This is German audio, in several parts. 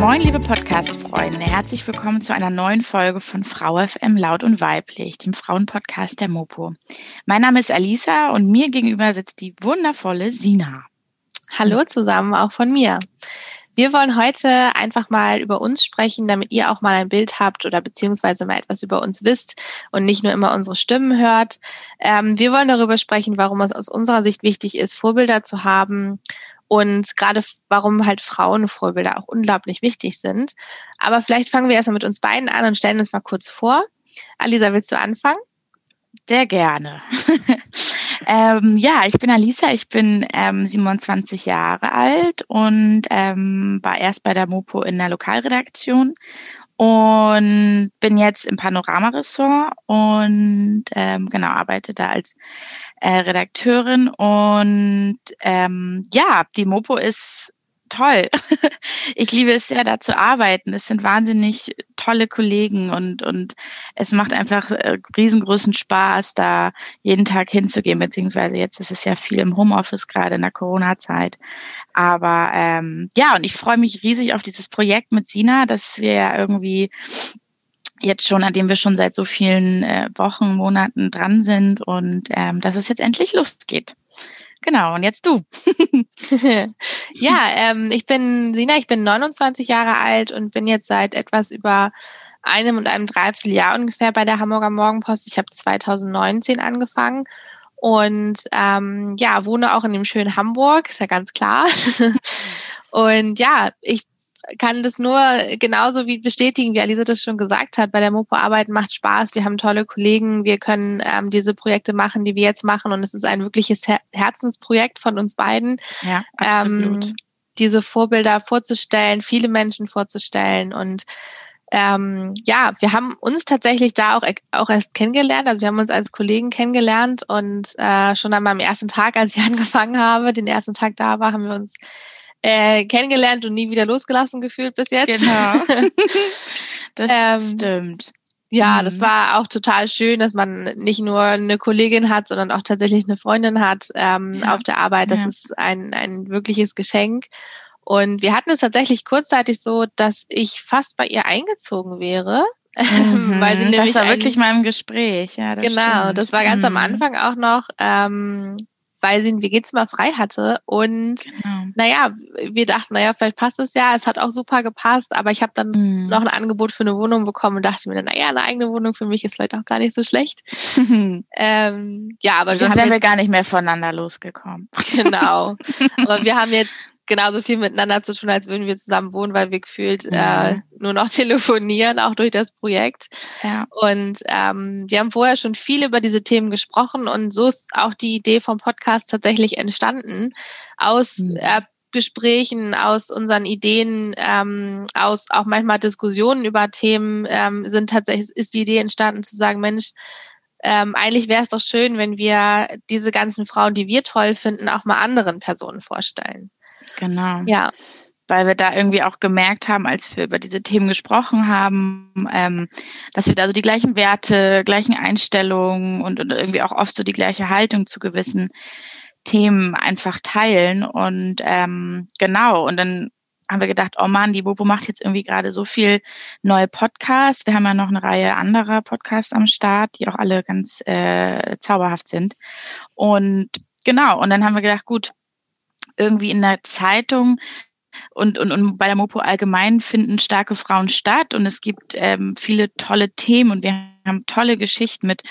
Moin, liebe Podcast-Freunde. Herzlich willkommen zu einer neuen Folge von Frau FM Laut und Weiblich, dem Frauenpodcast der Mopo. Mein Name ist Alisa und mir gegenüber sitzt die wundervolle Sina. Hallo zusammen, auch von mir. Wir wollen heute einfach mal über uns sprechen, damit ihr auch mal ein Bild habt oder beziehungsweise mal etwas über uns wisst und nicht nur immer unsere Stimmen hört. Ähm, wir wollen darüber sprechen, warum es aus unserer Sicht wichtig ist, Vorbilder zu haben und gerade warum halt Frauenvorbilder auch unglaublich wichtig sind. Aber vielleicht fangen wir erstmal mit uns beiden an und stellen uns mal kurz vor. Alisa, willst du anfangen? Sehr gerne. ähm, ja, ich bin Alisa, ich bin ähm, 27 Jahre alt und ähm, war erst bei der Mopo in der Lokalredaktion und bin jetzt im Panorama-Ressort und ähm, genau arbeite da als äh, Redakteurin. Und ähm, ja, die Mopo ist toll. Ich liebe es sehr, da zu arbeiten. Es sind wahnsinnig tolle Kollegen und, und es macht einfach äh, riesengroßen Spaß, da jeden Tag hinzugehen, beziehungsweise jetzt ist es ja viel im Homeoffice, gerade in der Corona-Zeit. Aber ähm, ja, und ich freue mich riesig auf dieses Projekt mit Sina, dass wir ja irgendwie jetzt schon, an dem wir schon seit so vielen äh, Wochen, Monaten dran sind und ähm, dass es jetzt endlich losgeht. Genau, und jetzt du. ja, ähm, ich bin Sina, ich bin 29 Jahre alt und bin jetzt seit etwas über einem und einem Dreivierteljahr ungefähr bei der Hamburger Morgenpost. Ich habe 2019 angefangen und ähm, ja, wohne auch in dem schönen Hamburg, ist ja ganz klar. und ja, ich kann das nur genauso wie bestätigen, wie Alisa das schon gesagt hat. Bei der Mopo arbeiten macht Spaß. Wir haben tolle Kollegen. Wir können ähm, diese Projekte machen, die wir jetzt machen. Und es ist ein wirkliches Her Herzensprojekt von uns beiden. Ja, absolut. Ähm, diese Vorbilder vorzustellen, viele Menschen vorzustellen und ähm, ja, wir haben uns tatsächlich da auch, auch erst kennengelernt. Also wir haben uns als Kollegen kennengelernt und äh, schon an meinem ersten Tag, als ich angefangen habe, den ersten Tag da war, haben wir uns äh, kennengelernt und nie wieder losgelassen gefühlt bis jetzt. Genau. das ähm, stimmt. Ja, mhm. das war auch total schön, dass man nicht nur eine Kollegin hat, sondern auch tatsächlich eine Freundin hat ähm, ja. auf der Arbeit. Das ja. ist ein, ein wirkliches Geschenk. Und wir hatten es tatsächlich kurzzeitig so, dass ich fast bei ihr eingezogen wäre. Mhm, weil sie nämlich das war wirklich mal im Gespräch. Ja, das genau, stimmt. das war ganz mhm. am Anfang auch noch. Ähm, weil sie ein WG-Zimmer frei hatte. Und genau. naja, wir dachten, naja, vielleicht passt es ja. Es hat auch super gepasst, aber ich habe dann mhm. noch ein Angebot für eine Wohnung bekommen und dachte mir, dann, naja, eine eigene Wohnung für mich ist vielleicht auch gar nicht so schlecht. ähm, ja, aber Sonst wären wir gar nicht mehr voneinander losgekommen. Genau. aber wir haben jetzt genauso viel miteinander zu tun, als würden wir zusammen wohnen, weil wir gefühlt mhm. äh, nur noch telefonieren, auch durch das Projekt. Ja. Und ähm, wir haben vorher schon viel über diese Themen gesprochen und so ist auch die Idee vom Podcast tatsächlich entstanden aus mhm. äh, Gesprächen, aus unseren Ideen, ähm, aus auch manchmal Diskussionen über Themen ähm, sind tatsächlich ist die Idee entstanden zu sagen, Mensch, ähm, eigentlich wäre es doch schön, wenn wir diese ganzen Frauen, die wir toll finden, auch mal anderen Personen vorstellen. Genau. Ja. Weil wir da irgendwie auch gemerkt haben, als wir über diese Themen gesprochen haben, ähm, dass wir da so die gleichen Werte, gleichen Einstellungen und, und irgendwie auch oft so die gleiche Haltung zu gewissen Themen einfach teilen. Und ähm, genau, und dann haben wir gedacht, oh Mann, die Bobo macht jetzt irgendwie gerade so viel neue Podcasts. Wir haben ja noch eine Reihe anderer Podcasts am Start, die auch alle ganz äh, zauberhaft sind. Und genau, und dann haben wir gedacht, gut, irgendwie in der Zeitung und, und, und bei der Mopo allgemein finden starke Frauen statt und es gibt ähm, viele tolle Themen und wir haben tolle Geschichten mit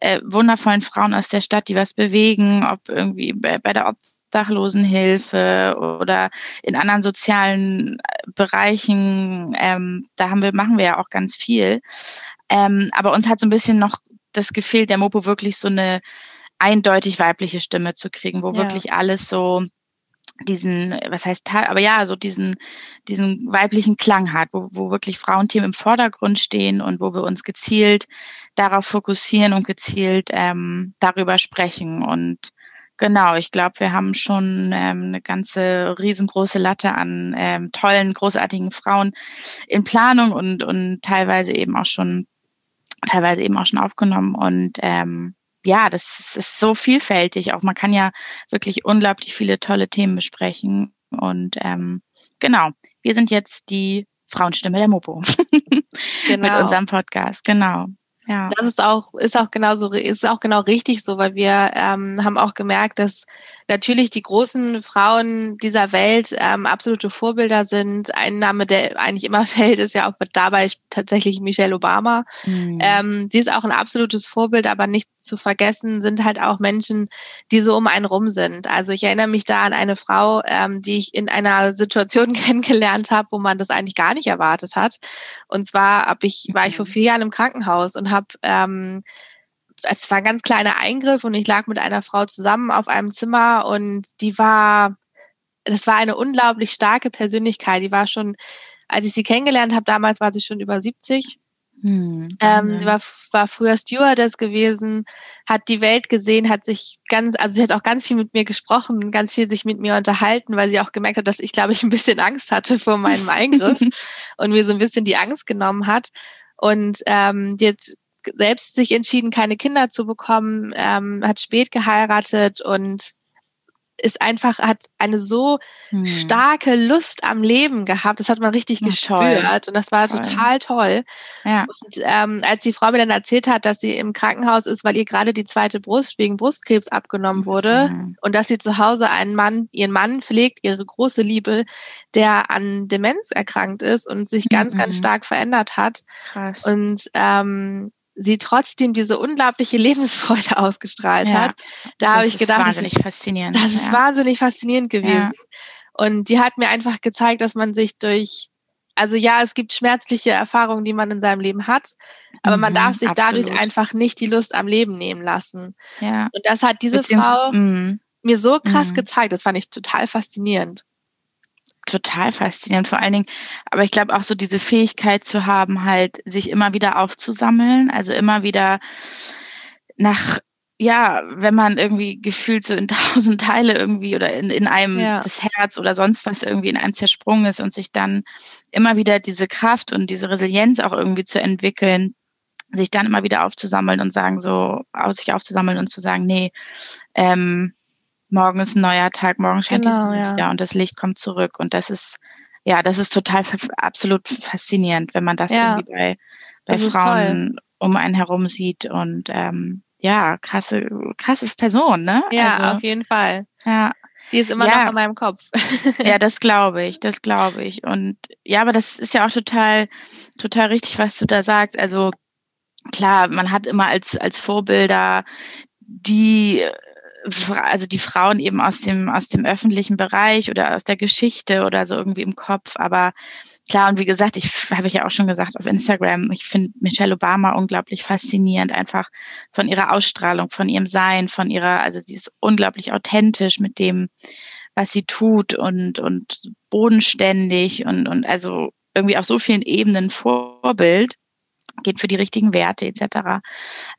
äh, wundervollen Frauen aus der Stadt, die was bewegen, ob irgendwie bei, bei der Obdachlosenhilfe oder in anderen sozialen äh, Bereichen. Ähm, da haben wir, machen wir ja auch ganz viel. Ähm, aber uns hat so ein bisschen noch das gefehlt, der Mopo wirklich so eine eindeutig weibliche Stimme zu kriegen, wo ja. wirklich alles so diesen, was heißt, aber ja, so diesen, diesen weiblichen Klang hat, wo, wo wirklich Frauenthemen im Vordergrund stehen und wo wir uns gezielt darauf fokussieren und gezielt ähm, darüber sprechen. Und Genau, ich glaube, wir haben schon ähm, eine ganze riesengroße Latte an ähm, tollen, großartigen Frauen in Planung und, und teilweise eben auch schon, teilweise eben auch schon aufgenommen. Und ähm, ja, das ist so vielfältig. Auch man kann ja wirklich unglaublich viele tolle Themen besprechen. Und ähm, genau, wir sind jetzt die Frauenstimme der Mopo genau. mit unserem Podcast. Genau. Ja. Das ist auch, ist auch genauso, ist auch genau richtig so, weil wir ähm, haben auch gemerkt, dass natürlich die großen Frauen dieser Welt ähm, absolute Vorbilder sind. Ein Name, der eigentlich immer fällt, ist ja auch dabei tatsächlich Michelle Obama. Mhm. Ähm, sie ist auch ein absolutes Vorbild, aber nicht zu vergessen sind halt auch Menschen, die so um einen rum sind. Also ich erinnere mich da an eine Frau, ähm, die ich in einer Situation kennengelernt habe, wo man das eigentlich gar nicht erwartet hat. Und zwar hab ich, war ich vor mhm. vier Jahren im Krankenhaus und habe ähm, es war ein ganz kleiner Eingriff und ich lag mit einer Frau zusammen auf einem Zimmer und die war, das war eine unglaublich starke Persönlichkeit. Die war schon, als ich sie kennengelernt habe, damals war sie schon über 70. Hm, ähm, sie war, war früher Stewardess gewesen, hat die Welt gesehen, hat sich ganz, also sie hat auch ganz viel mit mir gesprochen, ganz viel sich mit mir unterhalten, weil sie auch gemerkt hat, dass ich, glaube ich, ein bisschen Angst hatte vor meinem Eingriff und mir so ein bisschen die Angst genommen hat. Und ähm, jetzt selbst sich entschieden, keine Kinder zu bekommen, ähm, hat spät geheiratet und ist einfach, hat eine so hm. starke Lust am Leben gehabt. Das hat man richtig ja, gespürt und das war toll. total toll. Ja. Und ähm, als die Frau mir dann erzählt hat, dass sie im Krankenhaus ist, weil ihr gerade die zweite Brust wegen Brustkrebs abgenommen wurde mhm. und dass sie zu Hause einen Mann, ihren Mann pflegt, ihre große Liebe, der an Demenz erkrankt ist und sich ganz, mhm. ganz stark verändert hat. Krass. Und ähm, sie trotzdem diese unglaubliche Lebensfreude ausgestrahlt ja, hat. Da habe ich gedacht, das ist wahnsinnig das, faszinierend. Das ist ja. wahnsinnig faszinierend gewesen. Ja. Und die hat mir einfach gezeigt, dass man sich durch, also ja, es gibt schmerzliche Erfahrungen, die man in seinem Leben hat, aber mhm, man darf sich absolut. dadurch einfach nicht die Lust am Leben nehmen lassen. Ja. Und das hat diese Frau mh. mir so krass mhm. gezeigt. Das fand ich total faszinierend total faszinierend. Vor allen Dingen, aber ich glaube auch so diese Fähigkeit zu haben, halt sich immer wieder aufzusammeln, also immer wieder nach, ja, wenn man irgendwie gefühlt so in tausend Teile irgendwie oder in, in einem ja. das Herz oder sonst was irgendwie in einem zersprungen ist und sich dann immer wieder diese Kraft und diese Resilienz auch irgendwie zu entwickeln, sich dann immer wieder aufzusammeln und sagen so, aus sich aufzusammeln und zu sagen, nee, ähm, morgen ist ein neuer Tag, morgen scheint genau, die Sonne ja. und das Licht kommt zurück. Und das ist, ja, das ist total absolut faszinierend, wenn man das ja, irgendwie bei, bei Frauen um einen herum sieht. Und ähm, ja, krasse, krasse Person, ne? Ja, also, auf jeden Fall. Ja. Die ist immer ja. noch in meinem Kopf. ja, das glaube ich, das glaube ich. Und ja, aber das ist ja auch total, total richtig, was du da sagst. Also klar, man hat immer als, als Vorbilder die also die Frauen eben aus dem, aus dem öffentlichen Bereich oder aus der Geschichte oder so irgendwie im Kopf. Aber klar, und wie gesagt, ich habe ich ja auch schon gesagt auf Instagram, ich finde Michelle Obama unglaublich faszinierend, einfach von ihrer Ausstrahlung, von ihrem Sein, von ihrer, also sie ist unglaublich authentisch mit dem, was sie tut und, und bodenständig und, und also irgendwie auf so vielen Ebenen Vorbild geht für die richtigen Werte etc.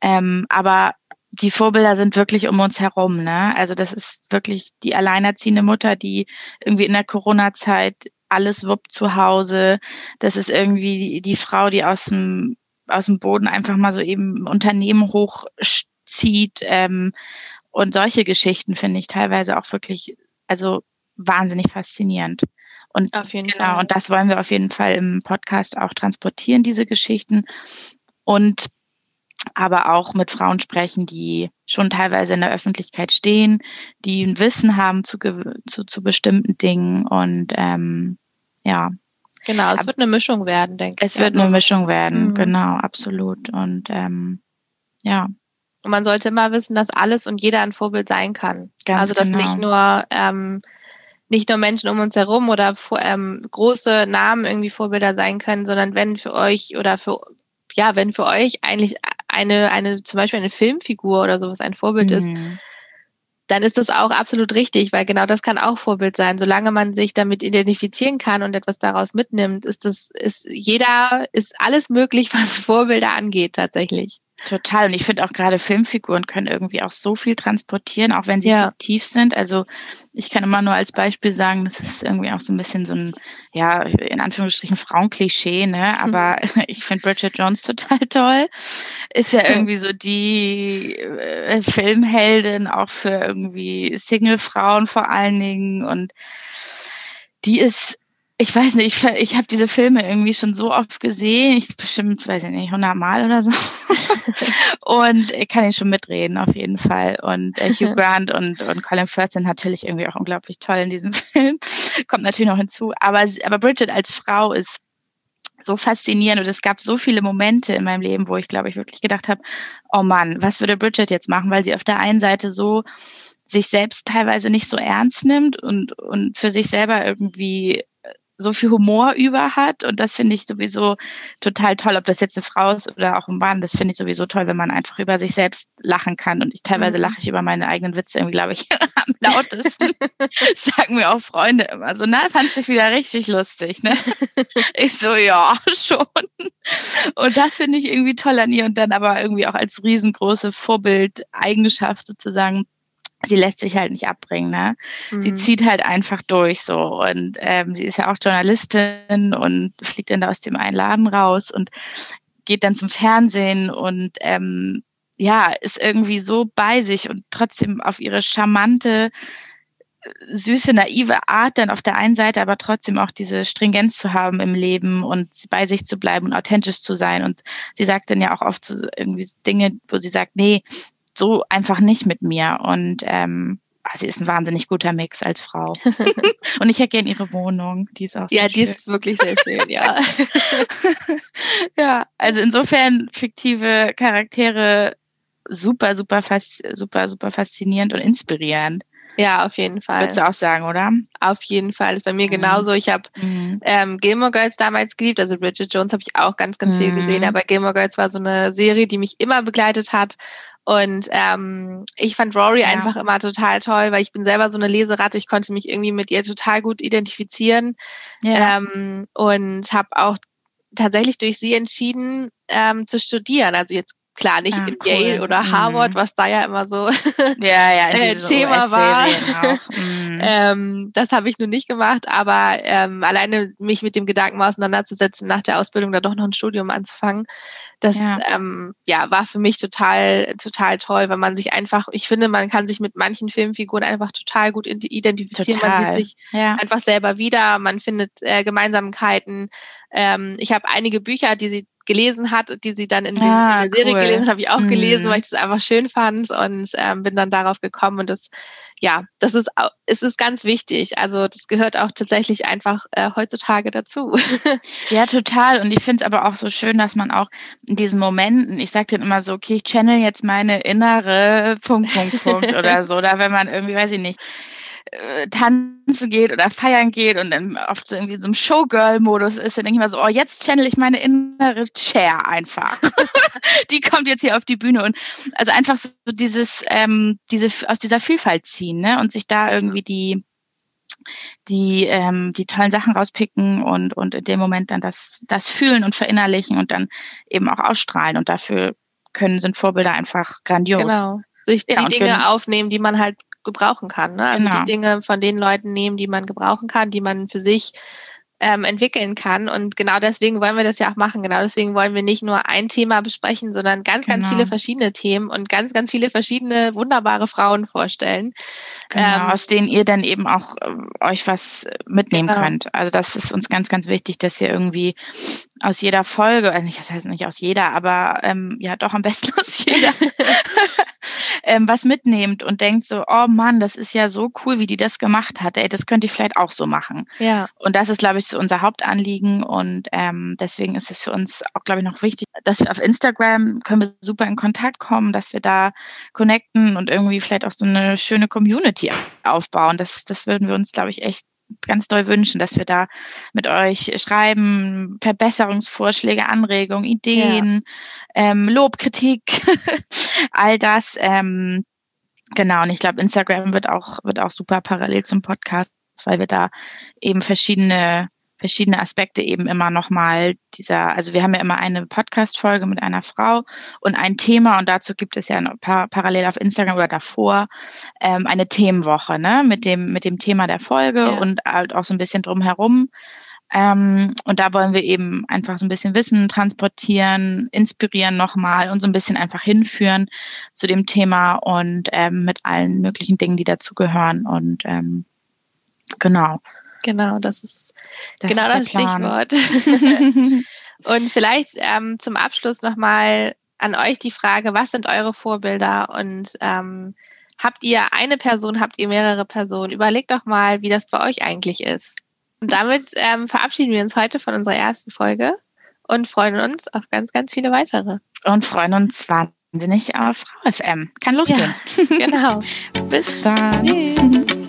Ähm, aber die Vorbilder sind wirklich um uns herum. Ne? Also das ist wirklich die alleinerziehende Mutter, die irgendwie in der Corona-Zeit alles wuppt zu Hause. Das ist irgendwie die, die Frau, die aus dem, aus dem Boden einfach mal so eben Unternehmen hochzieht. Ähm, und solche Geschichten finde ich teilweise auch wirklich, also wahnsinnig faszinierend. Und genau, Fall. und das wollen wir auf jeden Fall im Podcast auch transportieren, diese Geschichten. Und aber auch mit Frauen sprechen, die schon teilweise in der Öffentlichkeit stehen, die ein Wissen haben zu, zu, zu bestimmten Dingen und ähm, ja. Genau, es wird eine Mischung werden, denke ich. Es wird eine Mischung werden, mhm. genau, absolut. Und ähm, ja. Und man sollte immer wissen, dass alles und jeder ein Vorbild sein kann. Ganz also dass genau. nicht nur ähm, nicht nur Menschen um uns herum oder ähm, große Namen irgendwie Vorbilder sein können, sondern wenn für euch oder für ja, wenn für euch eigentlich eine, eine, zum Beispiel eine Filmfigur oder sowas ein Vorbild mhm. ist, dann ist das auch absolut richtig, weil genau das kann auch Vorbild sein. Solange man sich damit identifizieren kann und etwas daraus mitnimmt, ist das, ist jeder, ist alles möglich, was Vorbilder angeht, tatsächlich. Total. Und ich finde auch gerade Filmfiguren können irgendwie auch so viel transportieren, auch wenn sie ja. fiktiv sind. Also ich kann immer nur als Beispiel sagen, das ist irgendwie auch so ein bisschen so ein, ja, in Anführungsstrichen Frauenklischee, ne? Aber mhm. ich finde Bridget Jones total toll. Ist ja irgendwie so die äh, Filmheldin auch für irgendwie Single-Frauen vor allen Dingen. Und die ist ich weiß nicht, ich, ich habe diese Filme irgendwie schon so oft gesehen, ich bestimmt, weiß ich nicht, 100 Mal oder so. und ich kann ihn schon mitreden, auf jeden Fall. Und äh, Hugh Grant und, und Colin Firth sind natürlich irgendwie auch unglaublich toll in diesem Film. Kommt natürlich noch hinzu. Aber, aber Bridget als Frau ist so faszinierend und es gab so viele Momente in meinem Leben, wo ich glaube ich wirklich gedacht habe, oh Mann, was würde Bridget jetzt machen, weil sie auf der einen Seite so sich selbst teilweise nicht so ernst nimmt und, und für sich selber irgendwie so viel Humor über hat. Und das finde ich sowieso total toll, ob das jetzt eine Frau ist oder auch ein Mann. Das finde ich sowieso toll, wenn man einfach über sich selbst lachen kann. Und ich teilweise mhm. lache ich über meine eigenen Witze irgendwie, glaube ich, am lautesten. sagen mir auch Freunde immer so, na, fandst dich wieder richtig lustig, ne? ich so, ja, schon. Und das finde ich irgendwie toll an ihr und dann aber irgendwie auch als riesengroße Vorbildeigenschaft sozusagen sie lässt sich halt nicht abbringen, ne? Mhm. Sie zieht halt einfach durch so und ähm, sie ist ja auch Journalistin und fliegt dann da aus dem einen Laden raus und geht dann zum Fernsehen und ähm, ja, ist irgendwie so bei sich und trotzdem auf ihre charmante, süße, naive Art dann auf der einen Seite, aber trotzdem auch diese Stringenz zu haben im Leben und bei sich zu bleiben und authentisch zu sein. Und sie sagt dann ja auch oft so irgendwie Dinge, wo sie sagt, nee, so einfach nicht mit mir. Und ähm, ah, sie ist ein wahnsinnig guter Mix als Frau. und ich hätte gerne ihre Wohnung. Die ist auch Ja, die schön. ist wirklich sehr schön, ja. ja, also insofern fiktive Charaktere super, super, super, super faszinierend und inspirierend. Ja, auf jeden Fall. Würdest du auch sagen, oder? Auf jeden Fall. Das ist bei mir mhm. genauso. Ich habe mhm. ähm, Gilmore Girls damals geliebt. Also Bridget Jones habe ich auch ganz, ganz mhm. viel gesehen. Aber Gilmore Girls war so eine Serie, die mich immer begleitet hat. Und ähm, ich fand Rory ja. einfach immer total toll, weil ich bin selber so eine Leseratte. Ich konnte mich irgendwie mit ihr total gut identifizieren ja. ähm, und habe auch tatsächlich durch sie entschieden ähm, zu studieren. Also jetzt klar nicht ah, in cool. Yale oder Harvard, mhm. was da ja immer so ja, ja, äh, Thema war. Mhm. ähm, das habe ich nun nicht gemacht, aber ähm, alleine mich mit dem Gedanken mal auseinanderzusetzen, nach der Ausbildung da doch noch ein Studium anzufangen, das ja. Ähm, ja war für mich total total toll, weil man sich einfach, ich finde, man kann sich mit manchen Filmfiguren einfach total gut identifizieren, total. man sieht sich ja. einfach selber wieder, man findet äh, Gemeinsamkeiten. Ähm, ich habe einige Bücher, die sie gelesen hat, die sie dann in, ja, in der Serie cool. gelesen hat, habe ich auch mhm. gelesen, weil ich das einfach schön fand und ähm, bin dann darauf gekommen und das, ja, das ist, es ist ganz wichtig. Also das gehört auch tatsächlich einfach äh, heutzutage dazu. ja, total. Und ich finde es aber auch so schön, dass man auch in diesen Momenten, ich sage dann immer so, okay, ich channel jetzt meine innere Punkt, Punkt, Punkt oder so, oder wenn man irgendwie, weiß ich nicht, äh, tanzen geht oder feiern geht und dann oft so irgendwie so im Showgirl-Modus ist, dann denke ich mal so, oh, jetzt channel ich meine innere Chair einfach. die kommt jetzt hier auf die Bühne und also einfach so dieses, ähm, diese, aus dieser Vielfalt ziehen, ne? Und sich da irgendwie die, die, ähm, die tollen Sachen rauspicken und, und in dem Moment dann das, das fühlen und verinnerlichen und dann eben auch ausstrahlen. Und dafür können, sind Vorbilder einfach grandios. Genau. Sich die ja, Dinge aufnehmen, die man halt gebrauchen kann. Ne? Also genau. die Dinge von den Leuten nehmen, die man gebrauchen kann, die man für sich ähm, entwickeln kann. Und genau deswegen wollen wir das ja auch machen. Genau deswegen wollen wir nicht nur ein Thema besprechen, sondern ganz, genau. ganz viele verschiedene Themen und ganz, ganz viele verschiedene wunderbare Frauen vorstellen. Genau, ähm, aus denen ihr dann eben auch äh, euch was mitnehmen genau. könnt. Also das ist uns ganz, ganz wichtig, dass ihr irgendwie aus jeder Folge, also nicht, das heißt nicht aus jeder, aber ähm, ja doch am besten aus jeder, ähm, was mitnehmt und denkt so, oh Mann, das ist ja so cool, wie die das gemacht hat. Ey, das könnte ich vielleicht auch so machen. Ja. Und das ist, glaube ich, so unser Hauptanliegen. Und ähm, deswegen ist es für uns auch, glaube ich, noch wichtig, dass wir auf Instagram können wir super in Kontakt kommen, dass wir da connecten und irgendwie vielleicht auch so eine schöne Community aufbauen. Das, das würden wir uns, glaube ich, echt ganz doll wünschen, dass wir da mit euch schreiben, Verbesserungsvorschläge, Anregungen, Ideen, ja. ähm, Lob, Kritik, all das. Ähm, genau, und ich glaube, Instagram wird auch, wird auch super parallel zum Podcast, weil wir da eben verschiedene verschiedene Aspekte eben immer nochmal dieser, also wir haben ja immer eine Podcast-Folge mit einer Frau und ein Thema und dazu gibt es ja par parallel auf Instagram oder davor ähm, eine Themenwoche, ne, mit dem, mit dem Thema der Folge ja. und halt auch so ein bisschen drumherum. Ähm, und da wollen wir eben einfach so ein bisschen Wissen transportieren, inspirieren nochmal und so ein bisschen einfach hinführen zu dem Thema und ähm, mit allen möglichen Dingen, die dazugehören. Und ähm, genau. Genau, das ist das genau ist das Stichwort. und vielleicht ähm, zum Abschluss nochmal an euch die Frage, was sind eure Vorbilder und ähm, habt ihr eine Person, habt ihr mehrere Personen? Überlegt doch mal, wie das bei euch eigentlich ist. Und damit ähm, verabschieden wir uns heute von unserer ersten Folge und freuen uns auf ganz, ganz viele weitere. Und freuen uns wahnsinnig auf Frau FM. Kann losgehen. Ja, genau. Bis dann. Tschüss.